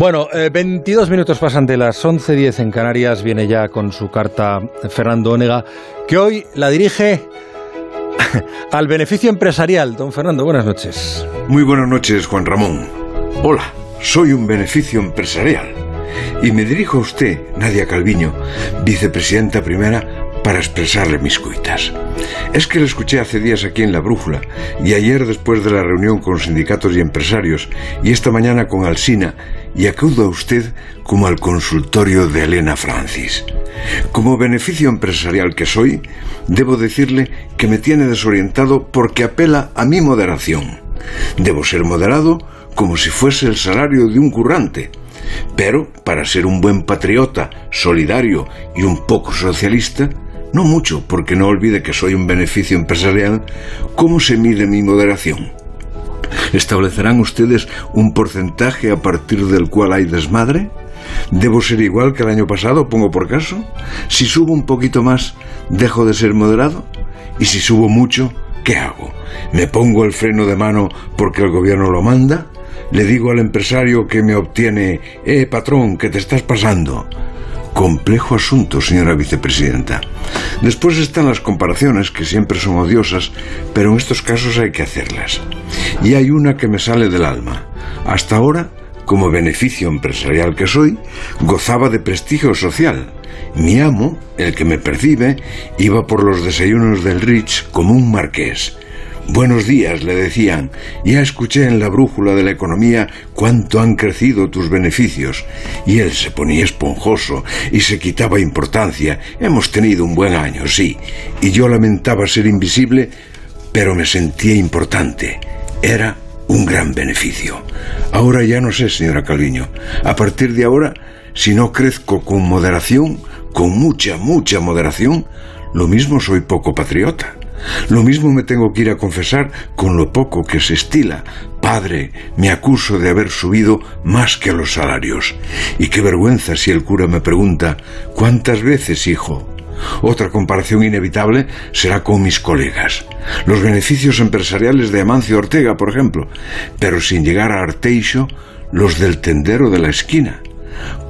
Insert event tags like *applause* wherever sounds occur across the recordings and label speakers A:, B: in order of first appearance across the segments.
A: Bueno, 22 eh, minutos pasan de las 11.10 en Canarias. Viene ya con su carta Fernando Onega, que hoy la dirige *laughs* al beneficio empresarial. Don Fernando, buenas noches.
B: Muy buenas noches, Juan Ramón. Hola, soy un beneficio empresarial. Y me dirijo a usted, Nadia Calviño, vicepresidenta primera, para expresarle mis cuitas. Es que lo escuché hace días aquí en La Brújula y ayer después de la reunión con sindicatos y empresarios y esta mañana con Alsina y acudo a usted como al consultorio de Elena Francis. Como beneficio empresarial que soy, debo decirle que me tiene desorientado porque apela a mi moderación. Debo ser moderado como si fuese el salario de un currante. Pero, para ser un buen patriota, solidario y un poco socialista, no mucho, porque no olvide que soy un beneficio empresarial, ¿cómo se mide mi moderación? ¿Establecerán ustedes un porcentaje a partir del cual hay desmadre? ¿Debo ser igual que el año pasado, pongo por caso? Si subo un poquito más, ¿dejo de ser moderado? ¿Y si subo mucho, qué hago? ¿Me pongo el freno de mano porque el gobierno lo manda? ¿Le digo al empresario que me obtiene, eh, patrón, que te estás pasando? Complejo asunto, señora vicepresidenta. Después están las comparaciones, que siempre son odiosas, pero en estos casos hay que hacerlas. Y hay una que me sale del alma. Hasta ahora, como beneficio empresarial que soy, gozaba de prestigio social. Mi amo, el que me percibe, iba por los desayunos del Rich como un marqués. Buenos días, le decían. Ya escuché en la brújula de la economía cuánto han crecido tus beneficios. Y él se ponía esponjoso y se quitaba importancia. Hemos tenido un buen año, sí. Y yo lamentaba ser invisible, pero me sentía importante. Era un gran beneficio. Ahora ya no sé, señora Calviño. A partir de ahora, si no crezco con moderación, con mucha, mucha moderación, lo mismo soy poco patriota. Lo mismo me tengo que ir a confesar con lo poco que se estila. Padre, me acuso de haber subido más que los salarios. Y qué vergüenza si el cura me pregunta ¿Cuántas veces, hijo? Otra comparación inevitable será con mis colegas. Los beneficios empresariales de Amancio Ortega, por ejemplo, pero sin llegar a Arteixo, los del tendero de la esquina.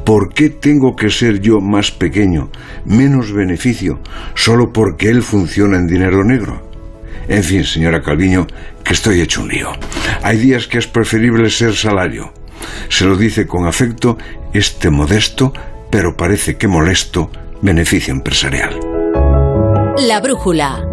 B: ¿Por qué tengo que ser yo más pequeño, menos beneficio, solo porque él funciona en dinero negro? En fin, señora Calviño, que estoy hecho un lío. Hay días que es preferible ser salario. Se lo dice con afecto este modesto, pero parece que molesto, beneficio empresarial.
C: La brújula.